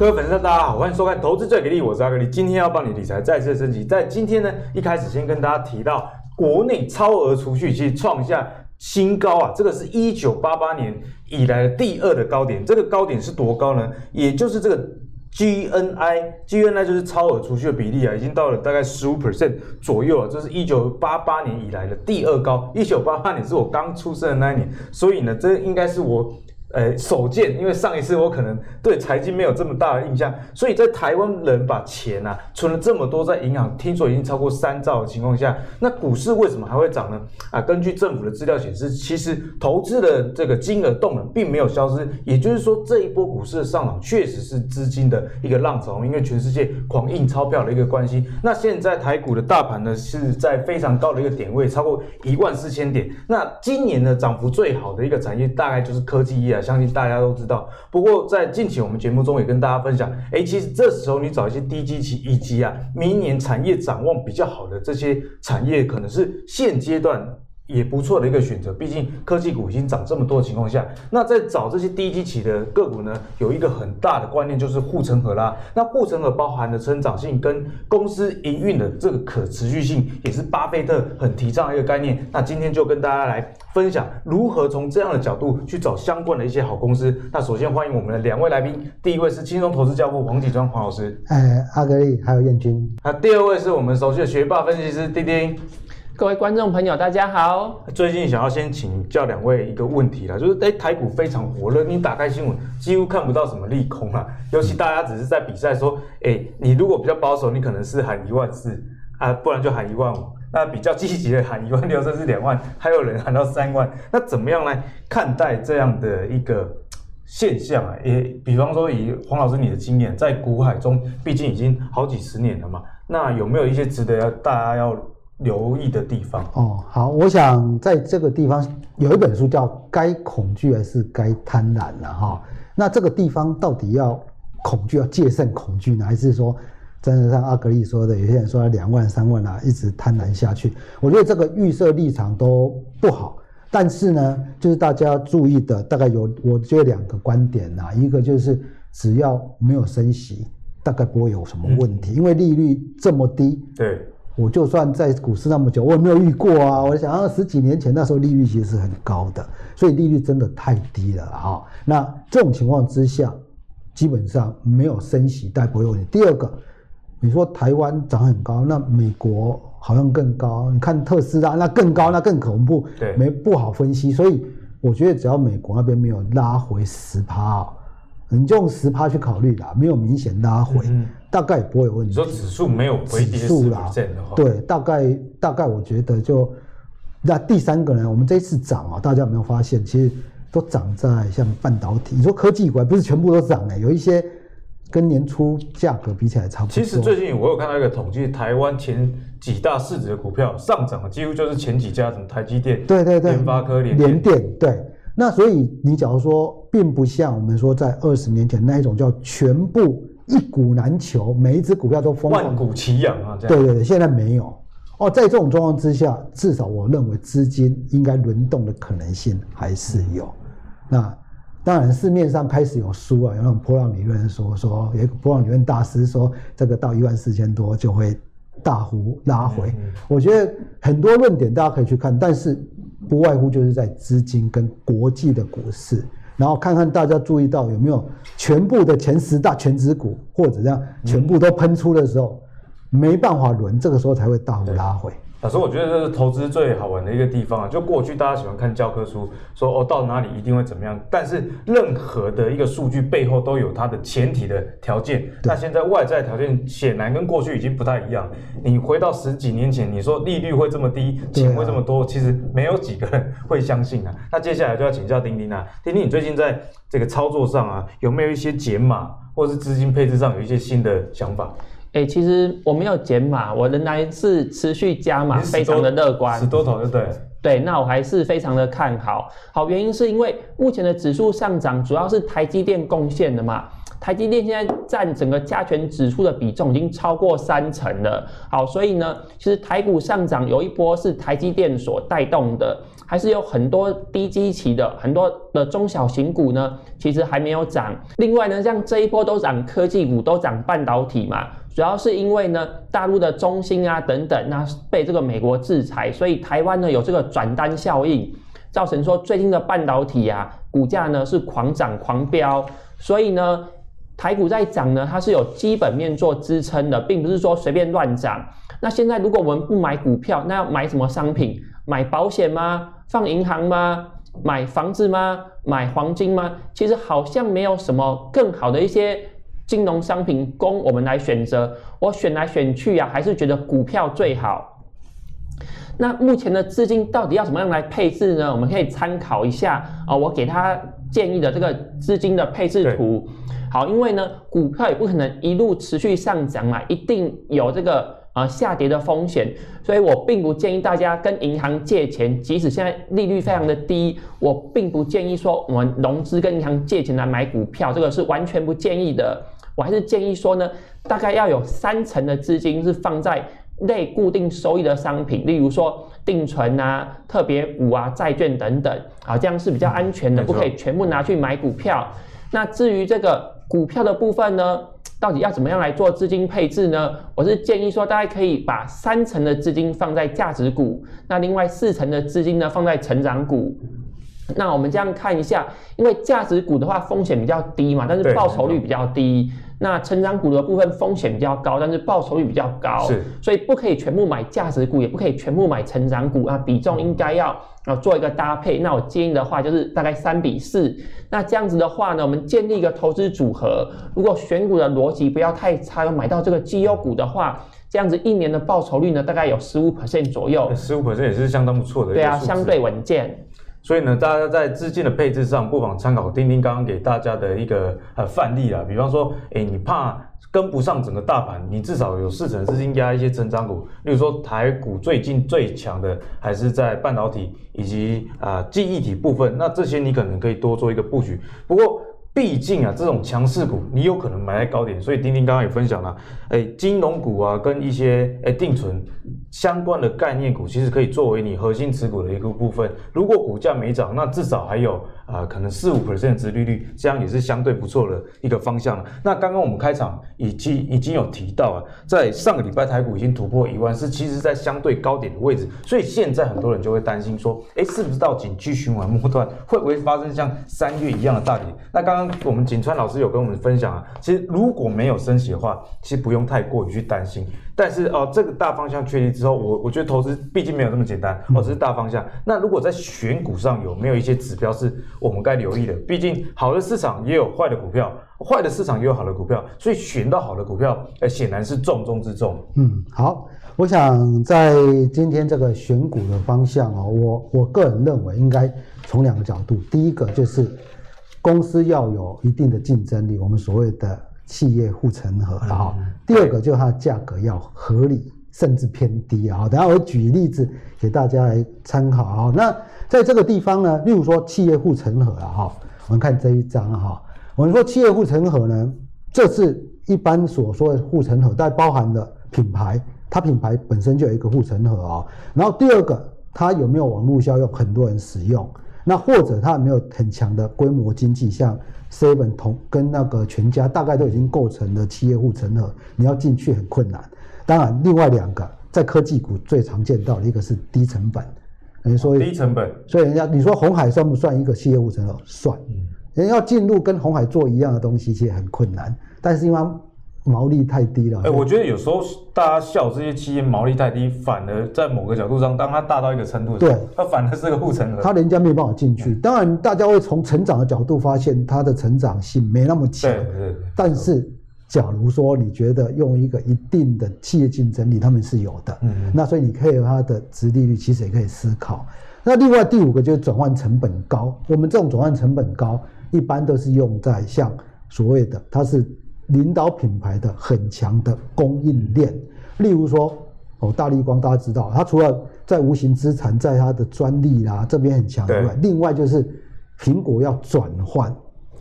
各位粉丝，大家好，欢迎收看《投资最给力》，我是阿格力。今天要帮你理财再次升级。在今天呢，一开始先跟大家提到，国内超额储蓄其实创下新高啊，这个是一九八八年以来的第二的高点。这个高点是多高呢？也就是这个 GNI，GNI 就是超额储蓄的比例啊，已经到了大概十五 percent 左右啊，这是一九八八年以来的第二高。一九八八年是我刚出生的那一年，所以呢，这应该是我。呃，首见，因为上一次我可能对财经没有这么大的印象，所以在台湾人把钱啊存了这么多在银行，听说已经超过三兆的情况下，那股市为什么还会涨呢？啊，根据政府的资料显示，其实投资的这个金额动能并没有消失，也就是说这一波股市的上涨确实是资金的一个浪潮，因为全世界狂印钞票的一个关系。那现在台股的大盘呢是在非常高的一个点位，超过一万四千点。那今年的涨幅最好的一个产业大概就是科技业啊。相信大家都知道，不过在近期我们节目中也跟大家分享，哎，其实这时候你找一些低基期以及啊明年产业展望比较好的这些产业，可能是现阶段。也不错的一个选择，毕竟科技股已经涨这么多的情况下，那在找这些低基企的个股呢，有一个很大的观念就是护城河啦。那护城河包含的成长性跟公司营运的这个可持续性，也是巴菲特很提倡的一个概念。那今天就跟大家来分享如何从这样的角度去找相关的一些好公司。那首先欢迎我们的两位来宾，第一位是轻松投资教父黄启庄黄老师，哎，阿格力还有燕君。那第二位是我们熟悉的学霸分析师丁丁。各位观众朋友，大家好。最近想要先请教两位一个问题啦，就是哎，台股非常火热，你打开新闻几乎看不到什么利空啦，尤其大家只是在比赛说，哎，你如果比较保守，你可能是喊一万四啊，不然就喊一万五。那比较积极的喊一万六，甚至两万，还有人喊到三万。那怎么样来看待这样的一个现象啊？也比方说，以黄老师你的经验，在股海中，毕竟已经好几十年了嘛，那有没有一些值得要大家要？留意的地方哦，好，我想在这个地方有一本书叫《该恐惧还是该贪婪》了哈。那这个地方到底要恐惧，要戒慎恐惧呢，还是说真的像阿格丽说的，有些人说两万三万啊，一直贪婪下去？我觉得这个预设立场都不好。但是呢，就是大家要注意的，大概有我觉得两个观点呐，一个就是只要没有升息，大概不会有什么问题，嗯、因为利率这么低。对。我就算在股市那么久，我也没有遇过啊。我想，十几年前那时候利率其实是很高的，所以利率真的太低了啊。那这种情况之下，基本上没有升息，带不会问题。第二个，你说台湾涨很高，那美国好像更高。你看特斯拉那更高，那更恐怖，对，没不好分析。所以我觉得只要美国那边没有拉回十趴，你就用十趴去考虑啦，没有明显拉回。嗯大概也不会有问题。你说指数没有回跌数啦，对，大概大概我觉得就那第三个呢，我们这一次涨啊，大家有没有发现，其实都涨在像半导体。你说科技股不是全部都涨呢？有一些跟年初价格比起来差不多。其实最近我有看到一个统计，台湾前几大市值的股票上涨的几乎就是前几家，什么台积电、对对对、联发科、联联电，对。那所以你假如说，并不像我们说在二十年前那一种叫全部。一股难求，每一只股票都疯狂，万股齐扬啊！这样对对对，现在没有哦。在这种状况之下，至少我认为资金应该轮动的可能性还是有。嗯、那当然，市面上开始有书啊，有那种波浪理论说说，有一个波浪理论大师说，这个到一万四千多就会大幅拉回。嗯嗯，我觉得很多论点大家可以去看，但是不外乎就是在资金跟国际的股市。然后看看大家注意到有没有全部的前十大全职股，或者这样全部都喷出的时候，没办法轮，这个时候才会大幅拉回。老师，我觉得这是投资最好玩的一个地方啊！就过去大家喜欢看教科书，说哦到哪里一定会怎么样，但是任何的一个数据背后都有它的前提的条件。那现在外在条件显然跟过去已经不太一样。你回到十几年前，你说利率会这么低，钱会这么多，其实没有几个人会相信啊。那接下来就要请教丁丁啊，丁丁，你最近在这个操作上啊，有没有一些解码，或是资金配置上有一些新的想法？哎、欸，其实我没有减码，我仍然是持续加码，非常的乐观。死多头就对。对，那我还是非常的看好。好，原因是因为目前的指数上涨主要是台积电贡献的嘛。台积电现在占整个加权指数的比重已经超过三成了。好，所以呢，其实台股上涨有一波是台积电所带动的。还是有很多低基期的很多的中小型股呢，其实还没有涨。另外呢，像这一波都涨科技股，都涨半导体嘛，主要是因为呢，大陆的中心啊等等，那被这个美国制裁，所以台湾呢有这个转单效应，造成说最近的半导体啊股价呢是狂涨狂飙，所以呢。台股在涨呢，它是有基本面做支撑的，并不是说随便乱涨。那现在如果我们不买股票，那要买什么商品？买保险吗？放银行吗？买房子吗？买黄金吗？其实好像没有什么更好的一些金融商品供我们来选择。我选来选去呀、啊，还是觉得股票最好。那目前的资金到底要怎么样来配置呢？我们可以参考一下啊，我给他建议的这个资金的配置图。好，因为呢，股票也不可能一路持续上涨嘛，一定有这个呃下跌的风险，所以我并不建议大家跟银行借钱，即使现在利率非常的低，我并不建议说我们融资跟银行借钱来买股票，这个是完全不建议的。我还是建议说呢，大概要有三成的资金是放在类固定收益的商品，例如说定存啊、特别股啊、债券等等，啊，这样是比较安全的，不可以全部拿去买股票。那至于这个。股票的部分呢，到底要怎么样来做资金配置呢？我是建议说，大家可以把三成的资金放在价值股，那另外四成的资金呢放在成长股。那我们这样看一下，因为价值股的话风险比较低嘛，但是报酬率比较低。那成长股的部分风险比较高，但是报酬率比较高，是，所以不可以全部买价值股，也不可以全部买成长股啊，比重应该要啊做一个搭配。那我建议的话就是大概三比四。那这样子的话呢，我们建立一个投资组合，如果选股的逻辑不要太差，要买到这个绩优股的话，这样子一年的报酬率呢大概有十五 percent 左右，十五 percent 也是相当不错的。对啊，相对稳健。所以呢，大家在资金的配置上，不妨参考丁丁刚刚给大家的一个呃范例啊。比方说，哎，你怕跟不上整个大盘，你至少有四成资金压一些成长股。例如说，台股最近最强的还是在半导体以及啊记忆体部分，那这些你可能可以多做一个布局。不过，毕竟啊，这种强势股你有可能买在高点，所以丁丁刚刚也分享了，哎，金融股啊，跟一些哎定存相关的概念股，其实可以作为你核心持股的一个部分。如果股价没涨，那至少还有。啊、可能四五 percent 的殖利率，这样也是相对不错的一个方向了。那刚刚我们开场已经已经有提到啊，在上个礼拜台股已经突破一万四，其实在相对高点的位置，所以现在很多人就会担心说，哎，是不是到景气循环末段，会不会发生像三月一样的大跌？那刚刚我们景川老师有跟我们分享啊，其实如果没有升息的话，其实不用太过于去担心。但是哦，这个大方向确立之后，我我觉得投资毕竟没有那么简单，哦，只是大方向。那如果在选股上有没有一些指标是我们该留意的？毕竟好的市场也有坏的股票，坏的市场也有好的股票，所以选到好的股票，呃，显然是重中之重。嗯，好，我想在今天这个选股的方向哦，我我个人认为应该从两个角度，第一个就是公司要有一定的竞争力，我们所谓的。企业护城河啊，第二个就是它的价格要合理，甚至偏低啊。等下我举例子给大家来参考啊。那在这个地方呢，例如说企业护城河啊，哈，我们看这一张哈。我们说企业护城河呢，这是一般所说的护城河，但包含的品牌，它品牌本身就有一个护城河啊。然后第二个，它有没有网络效用，很多人使用。那或者它有没有很强的规模经济，像。seven 同跟那个全家大概都已经构成了企业护城河，你要进去很困难。当然，另外两个在科技股最常见到的一个是低成本，等于说低成本，所以人家你说红海算不算一个企业护城河？算，人要进入跟红海做一样的东西，其实很困难。但是因为毛利太低了。哎，我觉得有时候大家笑这些企业毛利太低，反而在某个角度上，当它大到一个程度，对，它反而是个护城河，它人家没有办法进去。当然，大家会从成长的角度发现它的成长性没那么强。对对。但是，假如说你觉得用一个一定的企业竞争力，他们是有的。嗯。那所以你可以有它的值利率，其实也可以思考。那另外第五个就是转换成本高。我们这种转换成本高，一般都是用在像所谓的它是。领导品牌的很强的供应链，例如说哦，大立光大家知道，它除了在无形资产，在它的专利啦这边很强以外，另外就是苹果要转换，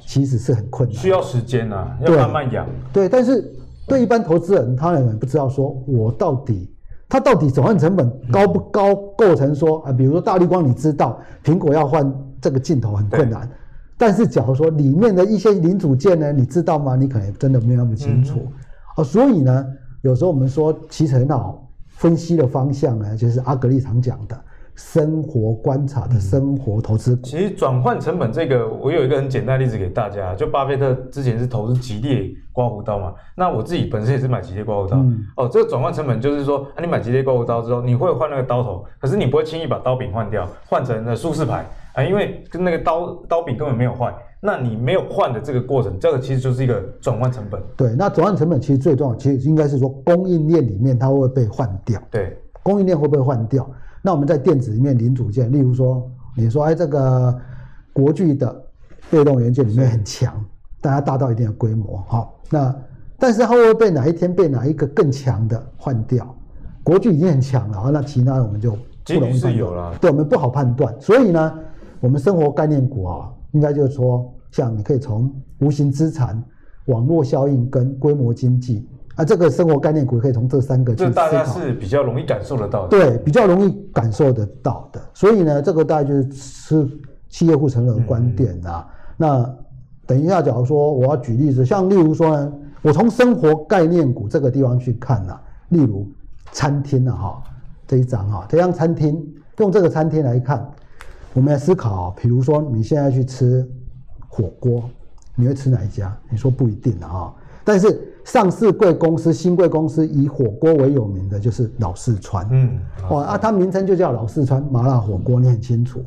其实是很困难，需要时间啊，要慢慢养。对，但是对一般投资人，他可能不知道说我到底它到底转换成本高不高？构成说啊，比如说大立光，你知道苹果要换这个镜头很困难，但是假如说里面的一些零组件呢，你知道吗？你可能真的没有那么清楚。啊，所以呢，有时候我们说其实很好分析的方向呢，就是阿格力常讲的。生活观察的生活投资、嗯，其实转换成本这个，我有一个很简单的例子给大家。就巴菲特之前是投资吉列刮胡刀嘛，那我自己本身也是买吉列刮胡刀。嗯、哦，这个转换成本就是说，啊，你买吉列刮胡刀之后，你会换那个刀头，可是你不会轻易把刀柄换掉，换成了舒适牌啊，因为跟那个刀刀柄根本没有换。那你没有换的这个过程，这个其实就是一个转换成本。对，那转换成本其实最重要，其实应该是说供应链里面它会被换掉？对，供应链会不会换掉？那我们在电子里面零组件，例如说，你说哎，这个国巨的被动元件里面很强，大家大到一定的规模，好，那但是它会不会被哪一天被哪一个更强的换掉？国巨已经很强了，那其他的我们就不容易判断，对，我们不好判断。所以呢，我们生活概念股啊，应该就是说，像你可以从无形资产、网络效应跟规模经济。啊，这个生活概念股可以从这三个去思考，大家是比较容易感受得到的。对，比较容易感受得到的。所以呢，这个大概就是吃企业护城河的观点啊。嗯、那等一下，假如说我要举例子，像例如说呢，我从生活概念股这个地方去看啊，例如餐厅啊，哈，这一张哈，这张餐厅用这个餐厅来看，我们来思考，比如说你现在去吃火锅，你会吃哪一家？你说不一定啊，但是。上市贵公司、新贵公司以火锅为有名的就是老四川，嗯，哇啊，它名称就叫老四川麻辣火锅，你很清楚。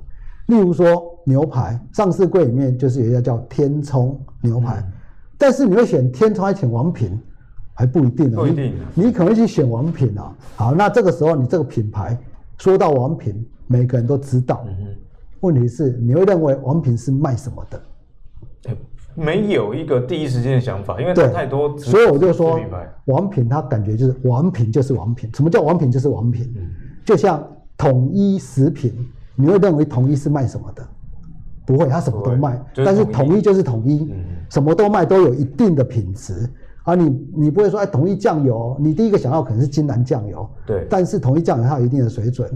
例如说牛排，上市贵里面就是有一家叫天聪牛排，嗯、但是你会选天聪还是选王品，还不一定呢。不一定，你，你可能去选王品啊。好，那这个时候你这个品牌说到王品，每个人都知道。嗯、哼问题是你会认为王品是卖什么的？欸没有一个第一时间的想法，因为它太多，所以我就说，王品他感觉就是王品就是王品，什么叫王品就是王品？嗯、就像统一食品，你会认为统一是卖什么的？不会，他什么都卖，就是、但是统一就是统一，嗯、什么都卖都有一定的品质啊你。你你不会说哎，统一酱油，你第一个想到可能是金兰酱油，对，但是统一酱油它有一定的水准。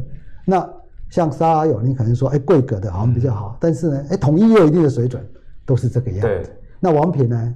那像沙拉油，你可能说哎，贵格的好像比较好，嗯、但是呢，哎，统一也有一定的水准。都是这个样子。那王品呢？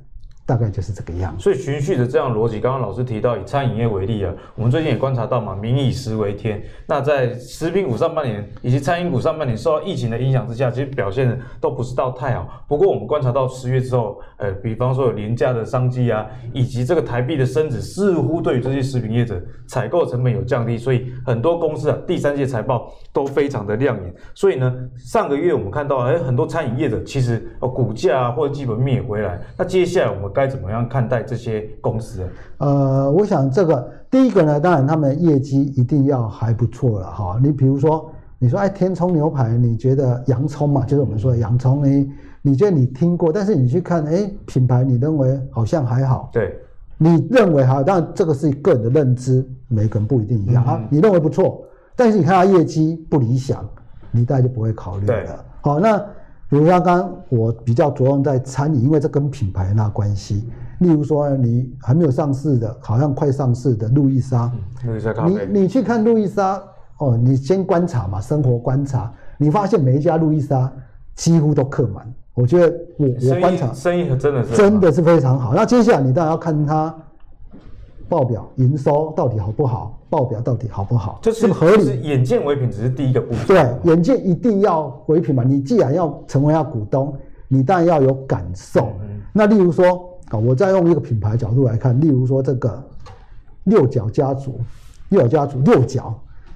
大概就是这个样，所以循序的这样逻辑，刚刚老师提到以餐饮业为例啊，我们最近也观察到嘛，民以食为天。那在食品股上半年以及餐饮股上半年受到疫情的影响之下，其实表现的都不是到太好。不过我们观察到十月之后，呃，比方说有廉价的商机啊，以及这个台币的升值，似乎对于这些食品业者采购成本有降低，所以很多公司啊，第三季财报都非常的亮眼。所以呢，上个月我们看到，哎，很多餐饮业者其实哦股价啊或者基本面也回来。那接下来我们该怎么样看待这些公司？呃，我想这个第一个呢，当然他们业绩一定要还不错了哈。你比如说，你说哎，天聪牛排，你觉得洋葱嘛，就是我们说的洋葱，呢你觉得你听过，但是你去看哎，品牌，你认为好像还好。对，你认为哈，当然这个是个人的认知，每个人不一定一样啊。嗯、你认为不错，但是你看他业绩不理想，你大概就不会考虑了。对好，那。比如说，刚刚我比较着重在餐饮，因为这跟品牌那关系。例如说，你还没有上市的，好像快上市的路易莎，路易莎咖啡，你你去看路易莎，哦，你先观察嘛，生活观察，你发现每一家路易莎几乎都客满。我觉得我我观察生意真的是真的是非常好。那接下来你当然要看它。报表营收到底好不好？报表到底好不好？就是合理。是眼见为凭只是第一个步骤。对，眼见一定要为凭嘛。你既然要成为他股东，你当然要有感受。嗯、那例如说啊，我再用一个品牌角度来看，例如说这个六角家族，六角家族六角，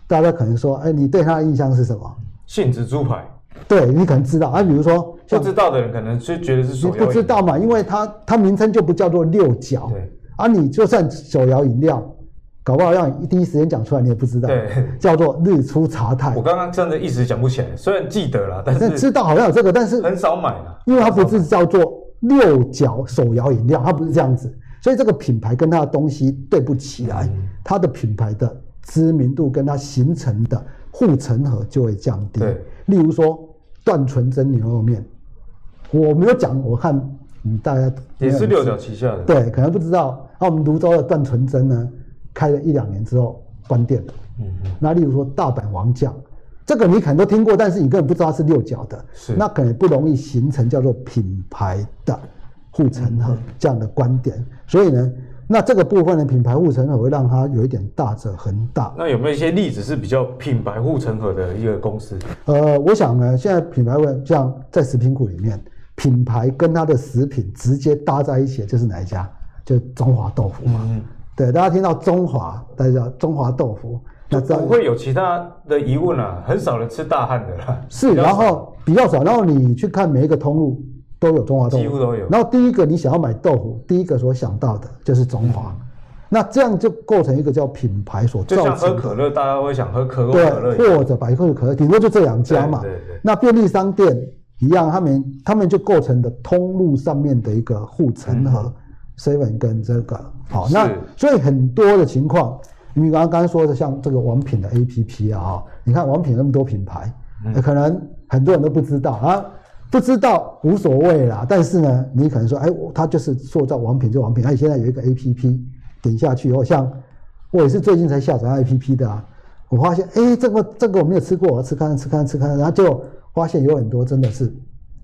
大家可能说，哎，你对他的印象是什么？信子猪排。对，你可能知道啊，比如说不知道的人可能就觉得是。你不知道嘛？因为它它名称就不叫做六角。对。啊，你就算手摇饮料，搞不好让你第一时间讲出来，你也不知道。对，叫做日出茶太。我刚刚真的一时讲不起来，虽然记得了，但是知道好像有这个，但是很少买了，因为它不是叫做六角手摇饮料，它不是这样子，所以这个品牌跟它的东西对不起来，嗯、它的品牌的知名度跟它形成的护城河就会降低。对，例如说段纯真牛肉面，我没有讲，我看。嗯，大家也是六角旗下的，对，可能不知道。那我们泸州的段纯真呢，开了一两年之后，关店的。嗯嗯。那例如说大阪王将，这个你可能都听过，但是你根本不知道它是六角的，是那可能不容易形成叫做品牌的护城河这样的观点。所以呢，那这个部分的品牌护城河会让它有一点大者恒大。那有没有一些例子是比较品牌护城河的一个公司？呃，我想呢，现在品牌会像在食品股里面，品牌跟它的食品直接搭在一起，就是哪一家？就中华豆腐嘛。嗯，对，大家听到中华，大家知道中华豆腐，那不会有其他的疑问啊，很少人吃大汉的啦。是，然后比较少，然后你去看每一个通路。都有中华豆腐，几乎都有。然后第一个你想要买豆腐，第一个所想到的就是中华，嗯、那这样就构成一个叫品牌所造成的。就像喝可乐，大家会想喝可口可乐，或者百事可乐，顶多就这两家嘛。对对对。那便利商店一样，他们他们就构成的通路上面的一个护城河，seven、嗯、跟这个好。那所以很多的情况，你刚刚刚说的像这个王品的 APP 啊，你看王品那么多品牌，嗯、可能很多人都不知道啊。不知道无所谓啦，但是呢，你可能说，哎，他就是塑造王品就王品。哎，现在有一个 A P P，点下去以后，像我也是最近才下载 A P P 的啊。我发现，哎，这个这个我没有吃过，我要吃看吃看吃看，然后就发现有很多真的是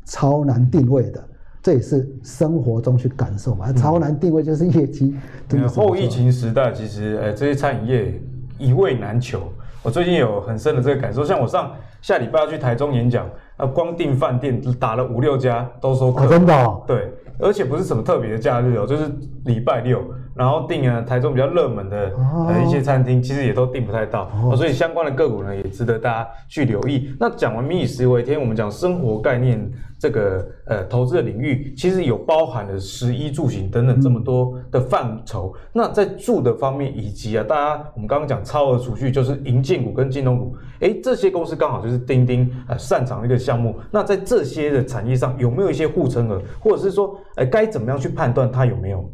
超难定位的，这也是生活中去感受嘛。潮男定位就是业绩。嗯、后疫情时代，其实呃，这些餐饮业一位难求。我最近有很深的这个感受，像我上下礼拜要去台中演讲。呃光订饭店打了五六家，都说可、哦、真的、哦、对，而且不是什么特别的假日哦，就是礼拜六，然后订啊台中比较热门的呃一些餐厅，其实也都订不太到，哦，所以相关的个股呢也值得大家去留意。那讲完民以食为天，我们讲生活概念。这个呃投资的领域其实有包含了食衣住行等等这么多的范畴。嗯、那在住的方面，以及啊，大家我们刚刚讲超额储蓄，就是银建股跟金融股，哎，这些公司刚好就是钉钉呃擅长的一个项目。那在这些的产业上，有没有一些护城河，或者是说，哎，该怎么样去判断它有没有？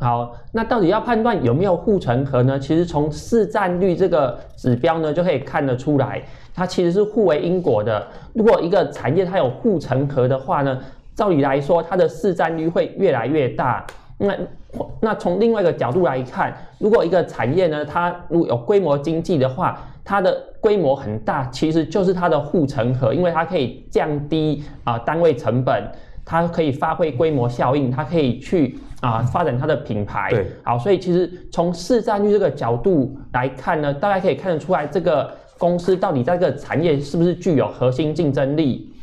好，那到底要判断有没有护城河呢？其实从市占率这个指标呢，就可以看得出来。它其实是互为因果的。如果一个产业它有护城河的话呢，照理来说，它的市占率会越来越大。那那从另外一个角度来看，如果一个产业呢，它如果有规模经济的话，它的规模很大，其实就是它的护城河，因为它可以降低啊、单位成本，它可以发挥规模效应，它可以去啊、呃、发展它的品牌。对，好，所以其实从市占率这个角度来看呢，大家可以看得出来这个。公司到底在这个产业是不是具有核心竞争力？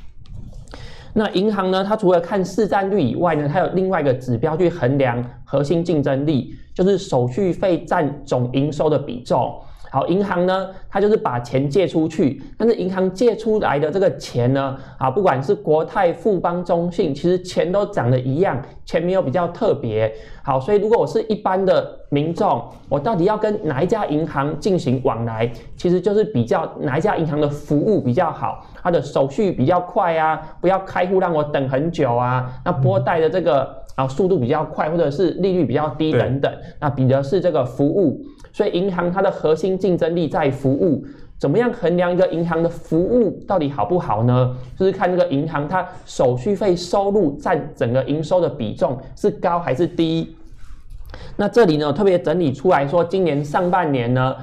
那银行呢？它除了看市占率以外呢，它有另外一个指标去衡量核心竞争力，就是手续费占总营收的比重。好，银行呢，它就是把钱借出去，但是银行借出来的这个钱呢，啊，不管是国泰、富邦、中信，其实钱都长得一样，钱没有比较特别。好，所以如果我是一般的民众，我到底要跟哪一家银行进行往来，其实就是比较哪一家银行的服务比较好，它的手续比较快啊，不要开户让我等很久啊，那拨贷的这个啊速度比较快，或者是利率比较低等等，那比的是这个服务。所以银行它的核心竞争力在服务，怎么样衡量一个银行的服务到底好不好呢？就是看这个银行它手续费收入占整个营收的比重是高还是低。那这里呢，特别整理出来说，今年上半年呢，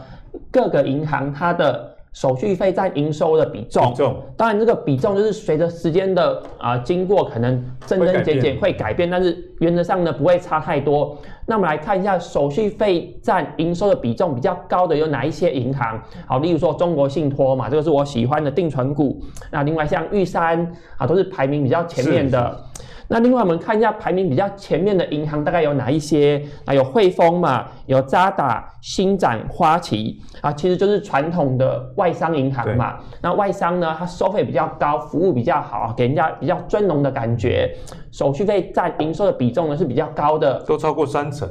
各个银行它的。手续费占营收的比重，比重，当然这个比重就是随着时间的啊、呃、经过，可能增增减减会改变，但是原则上呢不会差太多。那我们来看一下手续费占营收的比重比较高的有哪一些银行？好，例如说中国信托嘛，这个是我喜欢的定存股。那另外像玉山啊，都是排名比较前面的。那另外我们看一下排名比较前面的银行大概有哪一些？啊，有汇丰嘛，有渣打、星展、花旗啊，其实就是传统的外商银行嘛。那外商呢，它收费比较高，服务比较好，给人家比较尊荣的感觉，手续费占营收的比重呢是比较高的，都超过三成。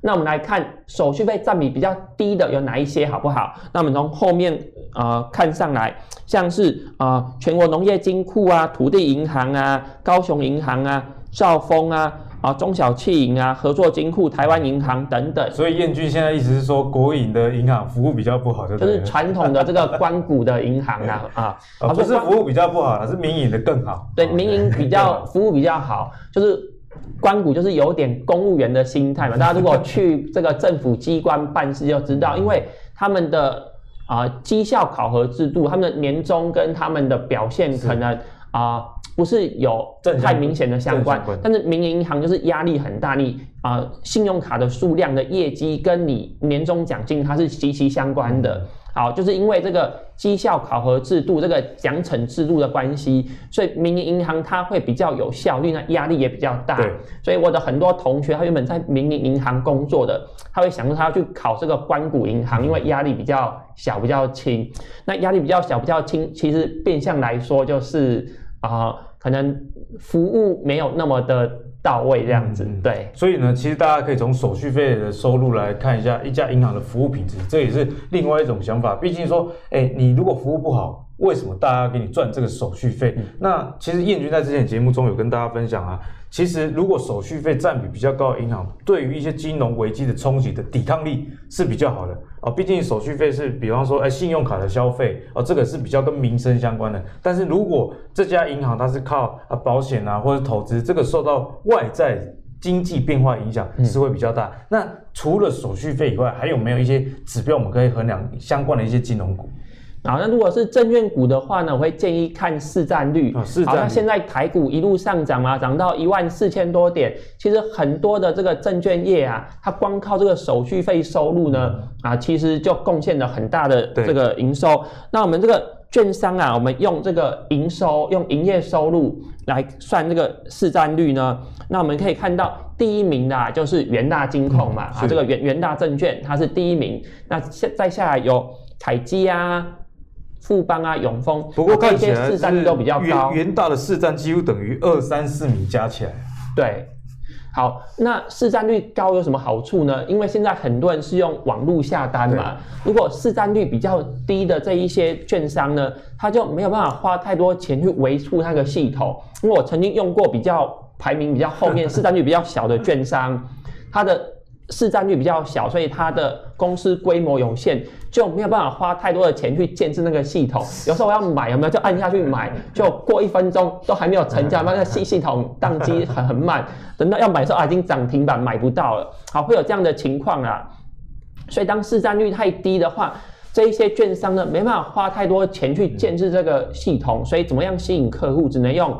那我们来看手续费占比比较低的有哪一些，好不好？那我们从后面呃看上来，像是啊、呃、全国农业金库啊、土地银行啊、高雄银行啊、兆丰啊、啊中小企银啊、合作金库、台湾银行等等。所以燕君现在意思是说，国营的银行服务比较不好，就是传统的这个官股的银行啊 啊，不是服务比较不好，是民营的更好。对，民营比较服务比较好，就是。官股就是有点公务员的心态嘛，大家如果去这个政府机关办事就知道，因为他们的啊绩效考核制度，他们的年终跟他们的表现可能啊。呃不是有太明显的相关，但是民营银行就是压力很大，你啊、呃、信用卡的数量的业绩跟你年终奖金它是息息相关的。好，就是因为这个绩效考核制度、这个奖惩制度的关系，所以民营银行它会比较有效率，那压力也比较大。所以我的很多同学，他原本在民营银行工作的，他会想说他要去考这个关谷银行，因为压力比较小、比较轻。那压力比较小、比较轻，其实变相来说就是。啊、呃，可能服务没有那么的到位，这样子，嗯、对。所以呢，其实大家可以从手续费的收入来看一下一家银行的服务品质，这也是另外一种想法。毕竟说，哎、欸，你如果服务不好，为什么大家给你赚这个手续费？嗯、那其实燕君在之前节目中有跟大家分享啊。其实，如果手续费占比比较高的银行，对于一些金融危机的冲击的抵抗力是比较好的啊。毕竟手续费是，比方说，哎，信用卡的消费啊，这个是比较跟民生相关的。但是如果这家银行它是靠啊保险啊或者投资，这个受到外在经济变化影响是会比较大。嗯、那除了手续费以外，还有没有一些指标我们可以衡量相关的一些金融股？好，那如果是证券股的话呢，我会建议看市占率。市占率。好，那现在台股一路上涨啊，涨到一万四千多点。其实很多的这个证券业啊，它光靠这个手续费收入呢，嗯、啊，其实就贡献了很大的这个营收。那我们这个券商啊，我们用这个营收，用营业收入来算这个市占率呢，那我们可以看到第一名的啊，就是元大金控嘛，嗯、啊，这个元元大证券它是第一名。那下再下来有凯基啊。富邦啊，永丰，不过看起来市占率都比较高。元大的市占几乎等于二三四米加起来。对，好，那市占率高有什么好处呢？因为现在很多人是用网络下单嘛。如果市占率比较低的这一些券商呢，他就没有办法花太多钱去维护那个系统。因为我曾经用过比较排名比较后面、市占率比较小的券商，它的。市占率比较小，所以它的公司规模有限，就没有办法花太多的钱去建置那个系统。有时候我要买，有没有就按下去买，就过一分钟 都还没有成交，那个系系统宕机很很慢。等到要买的时候啊，已经涨停板买不到了。好，会有这样的情况啊。所以当市占率太低的话，这一些券商呢，没办法花太多钱去建置这个系统，所以怎么样吸引客户，只能用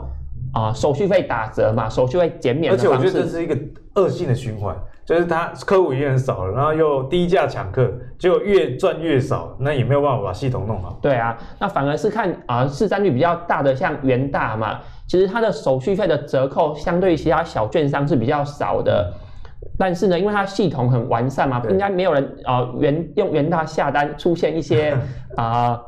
啊、呃、手续费打折嘛，手续费减免的方式。而且我觉得这是一个恶性的循环。就是他客户已经很少了，然后又低价抢客，结果越赚越少，那也没有办法把系统弄好。对啊，那反而是看啊、呃、市占率比较大的像元大嘛，其实它的手续费的折扣相对于其他小券商是比较少的，但是呢，因为它系统很完善嘛，对应该没有人啊、呃、元用元大下单出现一些 啊。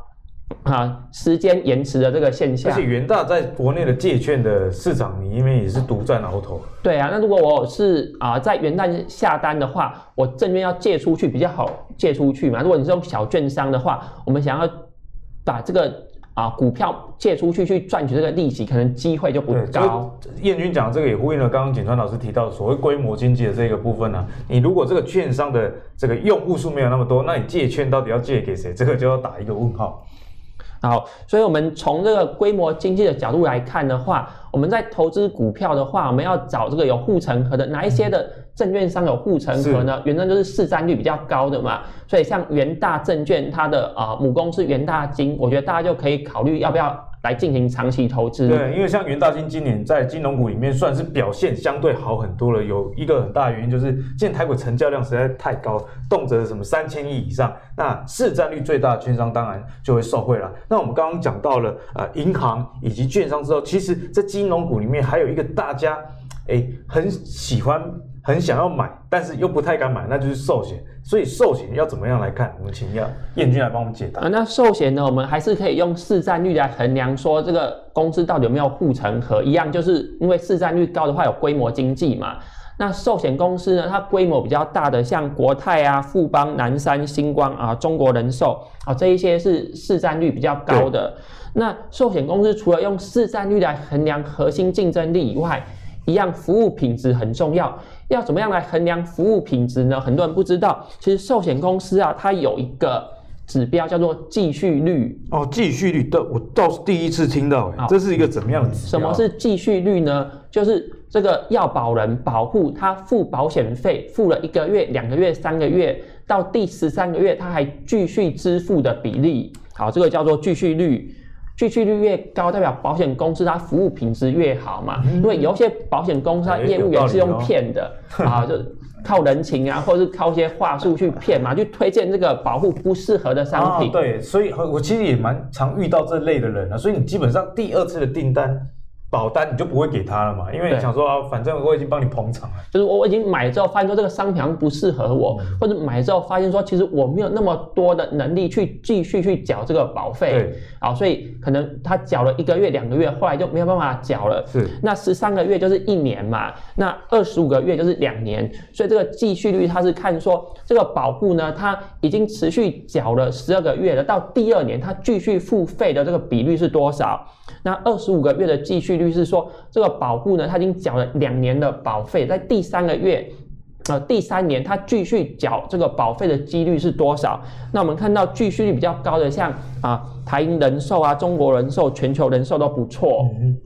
呃啊，时间延迟的这个现象，而且元大在国内的借券的市场里面也是独占鳌头。对啊，那如果我是啊在元旦下单的话，我证券要借出去比较好借出去嘛。如果你是用小券商的话，我们想要把这个啊股票借出去去赚取这个利息，可能机会就不高。燕军讲这个也呼应了刚刚景川老师提到的所谓规模经济的这个部分呢、啊。你如果这个券商的这个用户数没有那么多，那你借券到底要借给谁？这个就要打一个问号。好，所以我们从这个规模经济的角度来看的话，我们在投资股票的话，我们要找这个有护城河的哪一些的证券商有护城河呢？原则就是市占率比较高的嘛。所以像元大证券，它的啊、呃、母公司元大金，我觉得大家就可以考虑要不要。来进行长期投资。对，因为像元大金今年在金融股里面算是表现相对好很多了。有一个很大的原因就是，现在台股成交量实在太高，动辄什么三千亿以上，那市占率最大的券商当然就会受惠了。那我们刚刚讲到了呃银行以及券商之后，其实在金融股里面还有一个大家诶很喜欢。很想要买，但是又不太敢买，那就是寿险。所以寿险要怎么样来看？我们请要燕君来帮我们解答。啊，那寿险呢，我们还是可以用市占率来衡量，说这个公司到底有没有护城河。一样，就是因为市占率高的话，有规模经济嘛。那寿险公司呢，它规模比较大的，像国泰啊、富邦、南山、星光啊、中国人寿啊，这一些是市占率比较高的。那寿险公司除了用市占率来衡量核心竞争力以外，一样服务品质很重要。要怎么样来衡量服务品质呢？很多人不知道，其实寿险公司啊，它有一个指标叫做继续率。哦，继续率的，我倒是第一次听到，哎，这是一个怎么样的指标？什么是继续率呢？就是这个要保人保护他付保险费付了一个月、两个月、三个月，到第十三个月，他还继续支付的比例，好，这个叫做继续率。继续率越高，代表保险公司它服务品质越好嘛。因为有些保险公司它业务员是用骗的 啊，就靠人情啊，或者是靠一些话术去骗嘛，去推荐这个保护不适合的商品。对，所以我其实也蛮常遇到这类的人啊。所以你基本上第二次的订单。保单你就不会给他了嘛，因为你想说啊，反正我已经帮你捧场了。就是我我已经买了之后，发现说这个商品好像不适合我，嗯、或者买了之后发现说，其实我没有那么多的能力去继续去缴这个保费。对，啊，所以可能他缴了一个月、两个月，后来就没有办法缴了。是，那十三个月就是一年嘛，那二十五个月就是两年，所以这个继续率它是看说这个保户呢，他已经持续缴了十二个月了，到第二年他继续付费的这个比率是多少？那二十五个月的继续率是说，这个保户呢，他已经缴了两年的保费，在第三个月，呃，第三年他继续缴这个保费的几率是多少？那我们看到继续率比较高的像，像啊台银人寿啊、中国人寿、全球人寿都不错。嗯。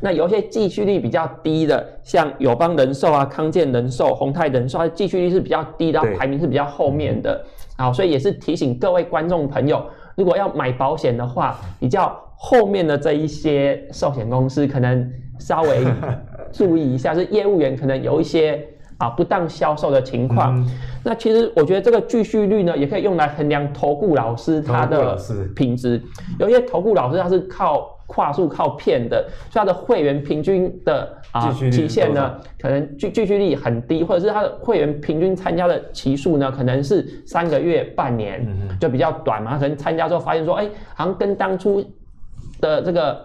那有一些继续率比较低的，像友邦人寿啊、康健人寿、宏泰人寿，它继续率是比较低的，排名是比较后面的。好，所以也是提醒各位观众朋友，如果要买保险的话，比较。后面的这一些寿险公司可能稍微 注意一下，是业务员可能有一些啊不当销售的情况。嗯、那其实我觉得这个继续率呢，也可以用来衡量投顾老师他的品质。有一些投顾老师他是靠跨数、靠骗的，所以他的会员平均的啊期限呢，可能继继续率很低，或者是他的会员平均参加的期数呢，可能是三个月、半年，就比较短嘛。可能参加之后发现说，哎，好像跟当初的这个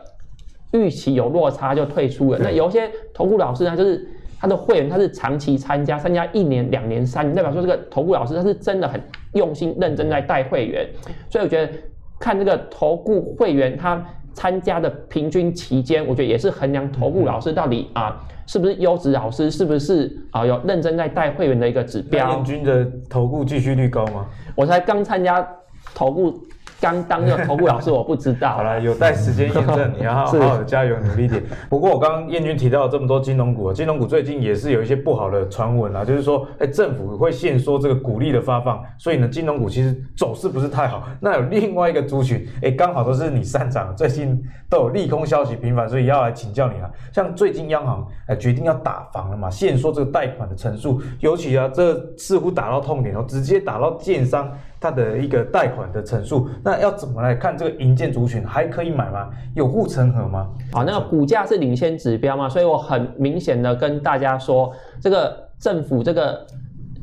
预期有落差就退出了。那有些投顾老师呢，就是他的会员他是长期参加，参加一年、两年、三年，代表说这个投顾老师他是真的很用心、认真在带会员。所以我觉得看这个投顾会员他参加的平均期间，我觉得也是衡量投顾老师到底啊是不是优质老师，是不是啊有认真在带会员的一个指标。燕军的投顾继续率高吗？我才刚参加投顾。刚当这个投顾老师，我不知道。好了，有待时间验证，你要 好好的加油努力点。不过我刚刚燕军提到了这么多金融股，金融股最近也是有一些不好的传闻啊，就是说，哎，政府会限缩这个股利的发放，所以呢，金融股其实走势不是太好。那有另外一个族群，哎，刚好都是你擅长，最近都有利空消息频繁，所以要来请教你了。像最近央行哎决定要打房了嘛，限缩这个贷款的成数，尤其啊，这似乎打到痛点哦，直接打到建商。它的一个贷款的成数，那要怎么来看这个银建族群还可以买吗？有护城河吗？好，那个股价是领先指标嘛，所以我很明显的跟大家说，这个政府这个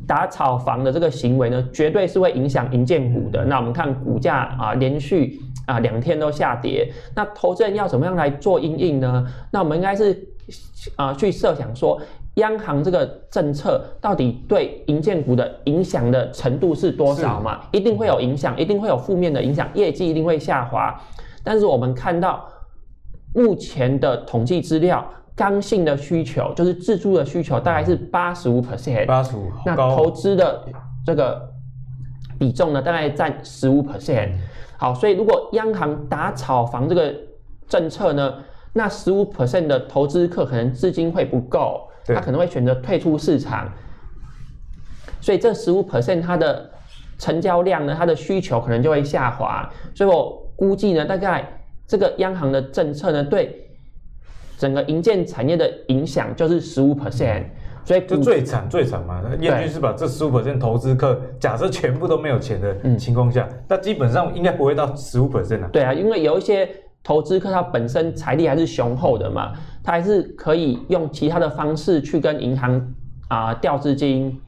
打炒房的这个行为呢，绝对是会影响银建股的。那我们看股价啊，连续啊两天都下跌，那投资人要怎么样来做因应呢？那我们应该是啊去设想说。央行这个政策到底对银建股的影响的程度是多少嘛？一定会有影响，一定会有负面的影响，业绩一定会下滑。但是我们看到目前的统计资料，刚性的需求就是自住的需求大概是八十五 percent，八十五，那投资的这个比重呢，大概占十五 percent。好，所以如果央行打炒房这个政策呢，那十五 percent 的投资客可能资金会不够。他可能会选择退出市场，所以这十五 percent 它的成交量呢，它的需求可能就会下滑。所以我估计呢，大概这个央行的政策呢，对整个银建产业的影响就是十五 percent。所以就最惨最惨嘛，燕军是把这十五 percent 投资客，假设全部都没有钱的情况下，那、嗯、基本上应该不会到十五 percent 啊。对啊，因为有一些。投资客他本身财力还是雄厚的嘛，他还是可以用其他的方式去跟银行啊调资金，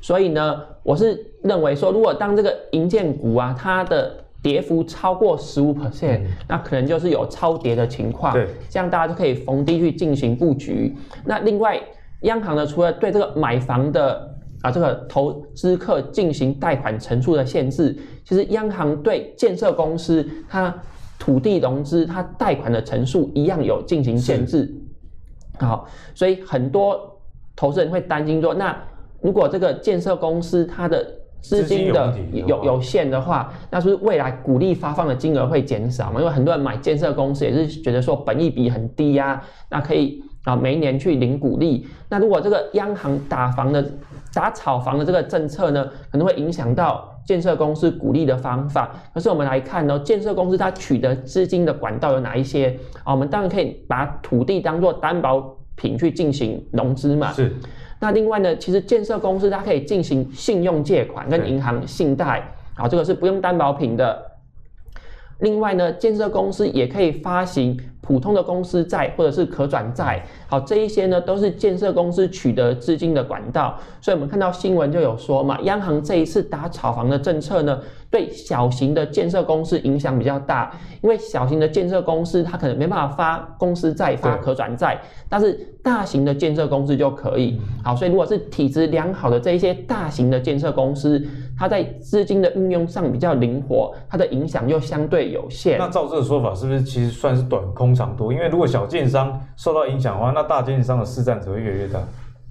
所以呢，我是认为说，如果当这个银建股啊，它的跌幅超过十五 percent，那可能就是有超跌的情况，对，这样大家就可以逢低去进行布局。那另外，央行呢，除了对这个买房的啊这个投资客进行贷款成数的限制，其实央行对建设公司它。土地融资，它贷款的层数一样有进行限制。好，所以很多投资人会担心说，那如果这个建设公司它的资金的有有，有限的话，那是不是未来股利发放的金额会减少嘛？因为很多人买建设公司也是觉得说本益比很低呀，那可以啊，每一年去领股利。那如果这个央行打房的打炒房的这个政策呢，可能会影响到建设公司鼓励的方法。可是我们来看呢，建设公司它取得资金的管道有哪一些啊？我们当然可以把土地当做担保品去进行融资嘛。是。那另外呢，其实建设公司它可以进行信用借款跟银行信贷，啊，这个是不用担保品的。另外呢，建设公司也可以发行普通的公司债或者是可转债，好，这一些呢都是建设公司取得资金的管道。所以我们看到新闻就有说嘛，央行这一次打炒房的政策呢，对小型的建设公司影响比较大，因为小型的建设公司它可能没办法发公司债、发可转债，但是大型的建设公司就可以。好，所以如果是体质良好的这一些大型的建设公司，它在资金的运用上比较灵活，它的影响又相对有限。那照这个说法，是不是其实算是短空长多？因为如果小建商受到影响的话，那大建商的市占只会越来越大。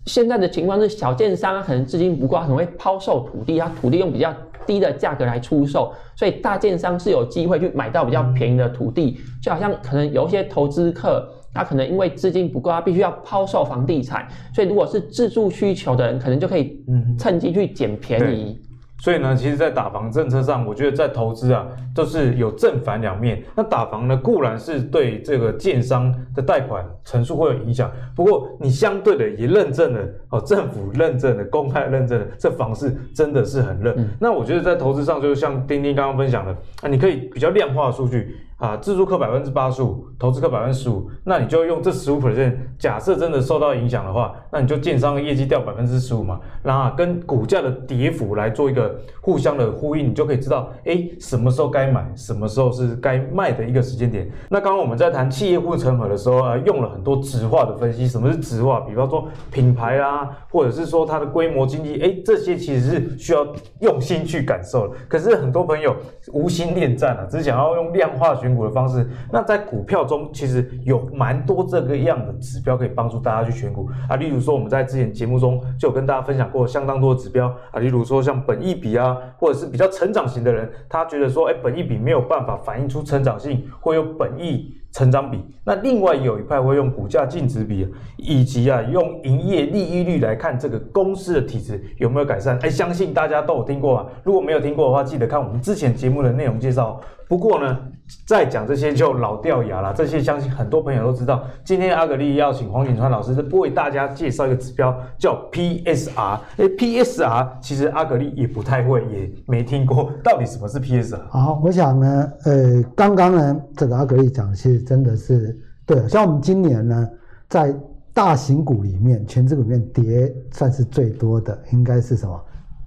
现在的情况是，小建商可能资金不够，可能会抛售土地，它土地用比较低的价格来出售，所以大建商是有机会去买到比较便宜的土地，就好像可能有一些投资客，他可能因为资金不够，他必须要抛售房地产，所以如果是自住需求的人，可能就可以趁机去捡便宜。所以呢，其实，在打房政策上，我觉得在投资啊，都是有正反两面。那打房呢，固然是对这个建商的贷款成数会有影响，不过你相对的也认证了哦，政府认证的、公开认证的，这房市真的是很热。那我觉得在投资上，就像丁丁刚刚分享的啊，你可以比较量化数据。啊，自助客百分之八十五，投资客百分之十五，那你就用这十五 percent，假设真的受到影响的话，那你就建商业绩掉百分之十五嘛，然后跟股价的跌幅来做一个互相的呼应，你就可以知道，哎，什么时候该买，什么时候是该卖的一个时间点。那刚刚我们在谈企业护城河的时候啊，用了很多质化的分析，什么是质化？比方说品牌啦，或者是说它的规模经济，哎，这些其实是需要用心去感受的。可是很多朋友无心恋战啊，只想要用量化股的方式，那在股票中其实有蛮多这个样的指标可以帮助大家去选股啊。例如说，我们在之前节目中就跟大家分享过相当多的指标啊。例如说，像本益比啊，或者是比较成长型的人，他觉得说，哎，本益比没有办法反映出成长性，会有本益。成长比，那另外有一派会用股价净值比，以及啊用营业利益率来看这个公司的体质有没有改善。哎，相信大家都有听过啊，如果没有听过的话，记得看我们之前节目的内容介绍。不过呢，再讲这些就老掉牙了，这些相信很多朋友都知道。今天阿格力要请黄景川老师为大家介绍一个指标，叫 PSR。哎，PSR 其实阿格力也不太会，也没听过，到底什么是 PSR？好，我想呢，呃，刚刚呢，这个阿格力讲其实。真的是对，像我们今年呢，在大型股里面，全指股里面跌算是最多的，应该是什么？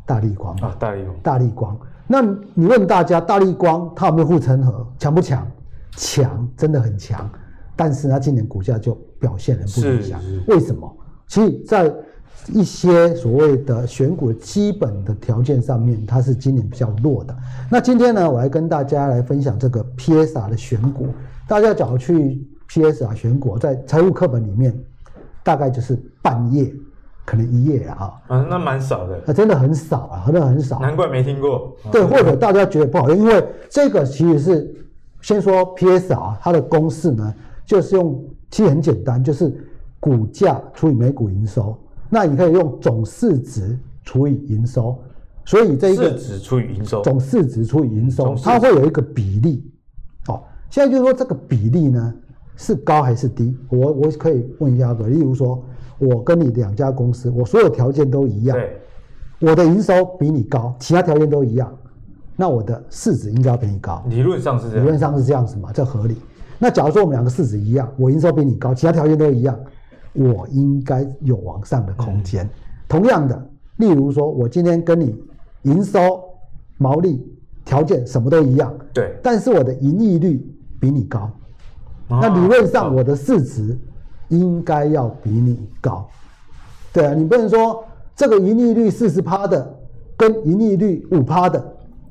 大力光啊，大力光。大力光。那你问大家，大立光它有没有护城河？强不强？强，真的很强。但是它今年股价就表现很不理想。为什么？其实，在一些所谓的选股基本的条件上面，它是今年比较弱的。那今天呢，我来跟大家来分享这个 PSR 的选股。大家假如去 PSR 选股，在财务课本里面，大概就是半页，可能一页啊。啊，那蛮少的。那真的很少啊，真的很少。难怪没听过。对，或者大家觉得不好用，因为这个其实是先说 P/S 啊它的公式呢，就是用其实很简单，就是股价除以每股营收。那你可以用总市值除以营收，所以这一个市值除以营收，总市值除以营收，它会有一个比例。哦现在就是说这个比例呢是高还是低？我我可以问一下哥，例如说我跟你两家公司，我所有条件都一样，对，我的营收比你高，其他条件都一样，那我的市值应该要比你高。理论上是这样，理论上是这样子嘛，这合理。那假如说我们两个市值一样，我营收比你高，其他条件都一样，我应该有往上的空间。嗯、同样的，例如说我今天跟你营收、毛利条件什么都一样，对，但是我的盈利率。比你高，那理论上我的市值应该要比你高，对啊，你不能说这个盈利率四十趴的跟盈利率五趴的，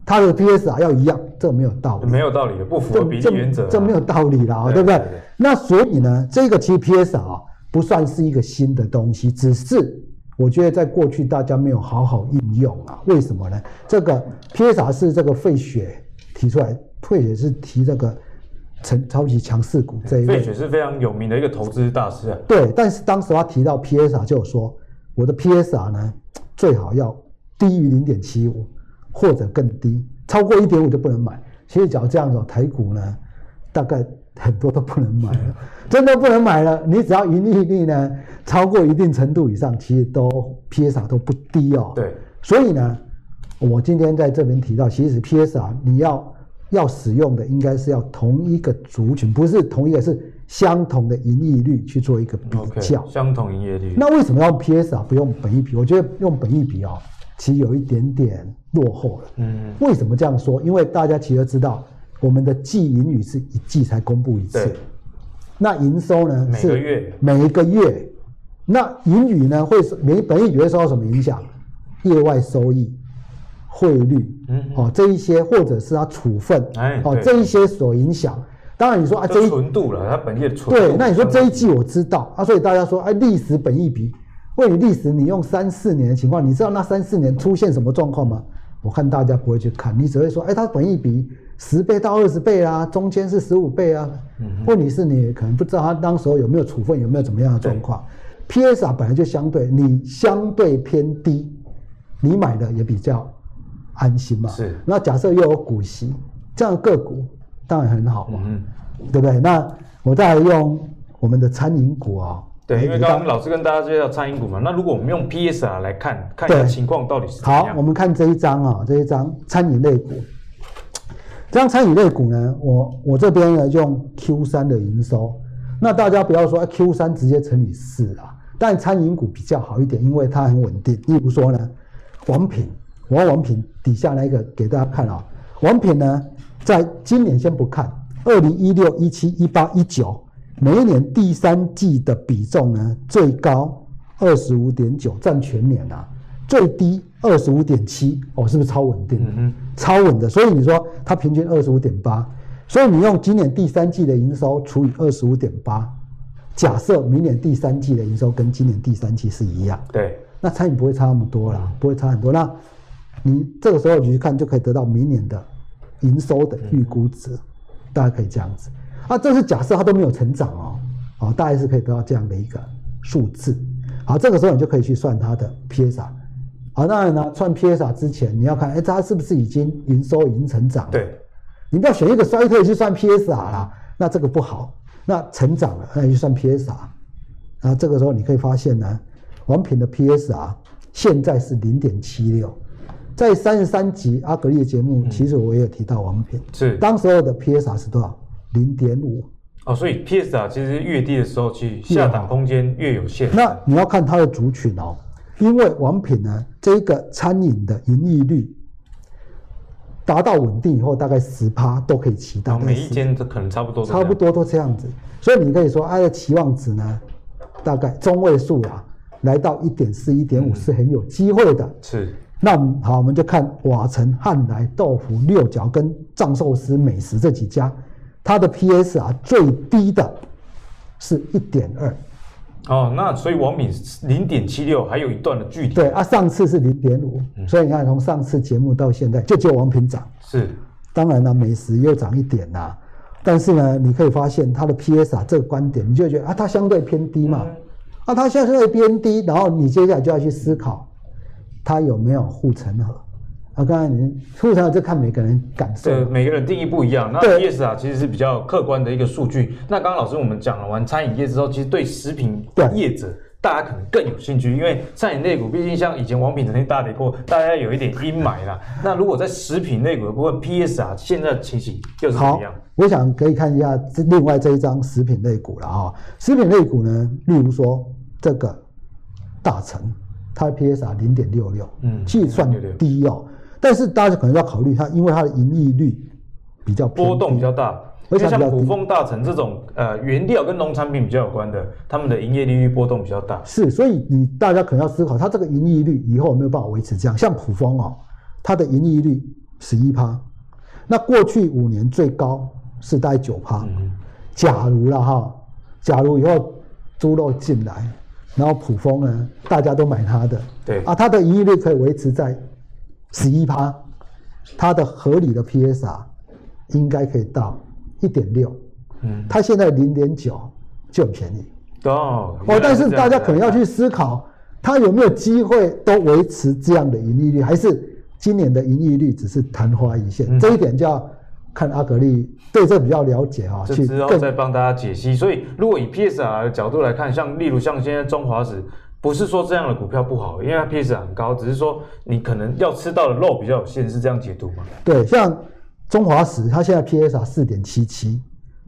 它的 PSR 要一样，这没有道理，没有道理的，不符合比例原则啊，这，这没有道理啦，对不对？那所以呢，这个其实 PSR 不算是一个新的东西，只是我觉得在过去大家没有好好应用啊，为什么呢？这个 PSR 是这个费雪提出来，费雪是提这个。成超级强势股这一类。费雪是非常有名的一个投资大师啊。对，但是当时他提到 PSR 就有说，我的 PSR 呢最好要低于零点七五或者更低，超过一点五就不能买。其实，假如这样子，台股呢，大概很多都不能买了，真的不能买了。你只要盈利率呢超过一定程度以上，其实都 PSR 都不低哦。对，所以呢，我今天在这边提到，其实 PSR 你要要使用的应该是要同一个族群，不是同一个，是相同的盈利率去做一个比较。Okay, 相同营业率。那为什么要 PS 啊不用本益比？我觉得用本益比哦。其实有一点点落后了。嗯，为什么这样说？因为大家其实知道，我们的季盈余是一季才公布一次。那营收呢？每个月。每一个月。那盈余呢？会每本益比会受到什么影响？业外收益、汇率，嗯，哦，这一些或者是它处分，哎，哦，这一些所影响。当然你说啊，这一纯度了，它本业纯度。对，那你说这一季我知道啊，所以大家说哎，历史本益比。为你历史，你用三四年的情况，你知道那三四年出现什么状况吗？我看大家不会去看，你只会说，哎，它本益比十倍到二十倍啊，中间是十五倍啊。嗯、哼问题是你可能不知道它当时候有没有处分，有没有怎么样的状况。PSR 本来就相对，你相对偏低，你买的也比较安心嘛。是。那假设又有股息，这样的个股当然很好嘛，嗯、对不对？那我再来用我们的餐饮股啊、哦。对，因为刚刚老师跟大家介绍餐饮股嘛，那如果我们用 PSR 来看，看一下情况到底是怎样？好，我们看这一张啊，这一张餐饮类股。这张餐饮类股呢，我我这边呢用 Q 三的营收，那大家不要说 Q 三直接乘以四啊，但餐饮股比较好一点，因为它很稳定。例如说呢，王品，我要王品底下那个给大家看啊，王品呢，在今年先不看，二零一六、一七、一八、一九。每一年第三季的比重呢，最高二十五点九，占全年啊，最低二十五点七，哦，是不是超稳定？嗯哼，超稳的。所以你说它平均二十五点八，所以你用今年第三季的营收除以二十五点八，假设明年第三季的营收跟今年第三季是一样，对，那餐饮不会差那么多啦，不会差很多。那你这个时候你去看，就可以得到明年的营收的预估值，嗯、大家可以这样子。啊，这是假设它都没有成长哦，哦，大概是可以得到这样的一个数字。好，这个时候你就可以去算它的 PSR。好，当然呢，算 PSR 之前你要看，哎，它是不是已经营收已经成长了？对，你不要选一个衰退去算 PSR 啦，那这个不好。那成长了，那你就算 PSR。然后这个时候你可以发现呢，王品的 PSR 现在是零点七六，在三十三集阿格力的节目，其实我也有提到王品，是当时候的 PSR 是多少？零点五哦，所以 PSR 其实越低的时候，去下档空间越有限。那你要看它的族群哦，因为王品呢，这个餐饮的盈利率达到稳定以后，大概十趴都可以期待。每一间都可能差不多，差不多都这样子。所以你可以说，它的期望值呢，大概中位数啊，来到一点四、一点五是很有机会的。是。那好，我们就看瓦城、汉来、豆腐、六角跟藏寿司美食这几家。它的 PS 啊最低的是一点二，哦，那所以王品零点七六还有一段的距离。对啊，上次是零点五，所以你看从上次节目到现在就只有王品涨。是，当然了，美食又涨一点啦，但是呢，你可以发现它的 PS 啊这个观点，你就觉得啊，它相对偏低嘛，嗯、啊，它相对偏低，然后你接下来就要去思考，它有没有护城河。啊，刚才你护城河就看每个人感受，对，每个人定义不一样。那 PS 啊其实是比较客观的一个数据。那刚刚老师我们讲了完餐饮业之后，其实对食品业者大家可能更有兴趣，因为餐饮类股毕竟像以前王品曾经大跌过，大家有一点阴霾啦。那如果在食品类股的部分 PS 啊现在的情形又是怎么样？我想可以看一下这另外这一张食品类股了哈。食品类股呢，例如说这个大成，它的 PSR 零点六六，嗯，计算低哦。但是大家可能要考虑它，因为它的盈利率比较波动比较大，而且像普丰、大成这种呃原料跟农产品比较有关的，他们的营业利率波动比较大。是，所以你大家可能要思考，它这个盈利率以后有没有办法维持这样？像普丰哦，它的盈利率十一趴，那过去五年最高是大概九趴。嗯、假如了哈，假如以后猪肉进来，然后普丰呢，大家都买它的，对啊，它的盈利率可以维持在。十一趴，它的合理的 PSR 应该可以到一点六，嗯，它现在零点九就很便宜。哦，哦，但是大家可能要去思考，它有没有机会都维持这样的盈利率，还是今年的盈利率只是昙花一现？嗯、这一点就要看阿格力对这比较了解哈，这之后再帮大家解析。所以，如果以 PSR 的角度来看，像例如像现在中华纸，不是说这样的股票不好，因为它 PSR 很高，只是说你可能要吃到的肉比较有限，是这样解读吗？对，像中华纸，它现在 PSR 四点七七。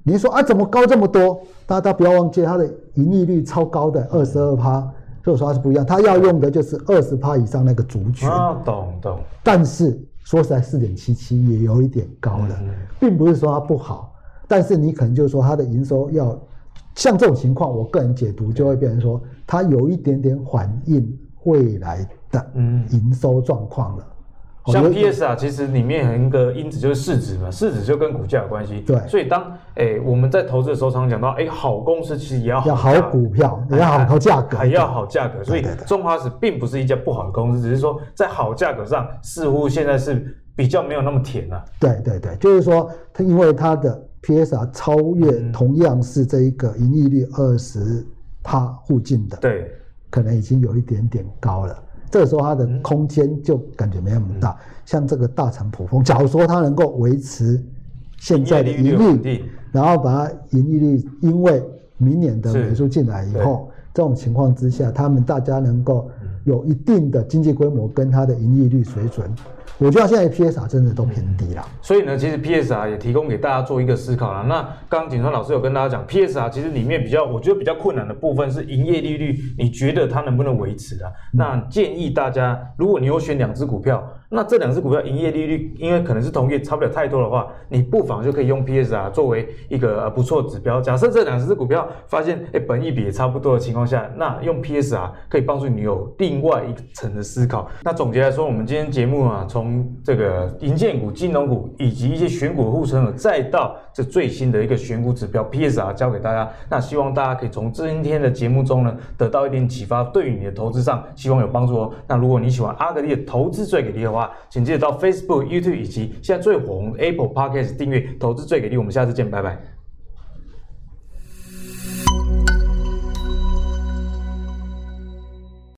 你说啊，怎么高这么多？大家大家不要忘记，它的盈利率超高的二十二趴，所以说它是不一样。它要用的就是二十趴以上那个族群。啊，懂懂。但是说实在，四点七七也有一点高了，嗯、并不是说它不好。但是你可能就是说它的营收要像这种情况，我个人解读就会变成说，它有一点点反映未来的营收状况了。像 PSR 其实里面有一个因子就是市值嘛，市值就跟股价有关系。对，所以当诶、欸、我们在投资的时候，常常讲到，诶、欸、好公司其实也要好，要好股票，也要好好价格，还要好价格。所以中华时并不是一家不好的公司，只是说在好价格上，似乎现在是比较没有那么甜了、啊。对对对，就是说它因为它的 PSR 超越同样是这一个盈利率二十趴附近的，对，可能已经有一点点高了。这个时候它的空间就感觉没那么大，嗯、像这个大成普丰，假如说它能够维持现在的盈利，然后把它盈利率，因为明年的美术进来以后，这种情况之下，他们大家能够有一定的经济规模跟它的盈利率水准。我觉得现在 PSR 真的都偏低了，所以呢，其实 PSR 也提供给大家做一个思考了。那刚刚景川老师有跟大家讲，PSR 其实里面比较我觉得比较困难的部分是营业利率，你觉得它能不能维持啊？那建议大家，如果你有选两只股票。那这两只股票营业利率，因为可能是同业差不了太多的话，你不妨就可以用 PSR 作为一个不错指标。假设这两只股票发现诶本益比也差不多的情况下，那用 PSR 可以帮助你有另外一层的思考。那总结来说，我们今天节目啊，从这个银建股、金融股以及一些选股的护城河，再到这最新的一个选股指标 PSR 教给大家。那希望大家可以从今天的节目中呢，得到一点启发，对于你的投资上希望有帮助哦。那如果你喜欢阿格力的投资最给力的话，请记得到 Facebook、YouTube 以及现在最火红的 Apple Podcast 订阅，投资最给力。我们下次见，拜拜。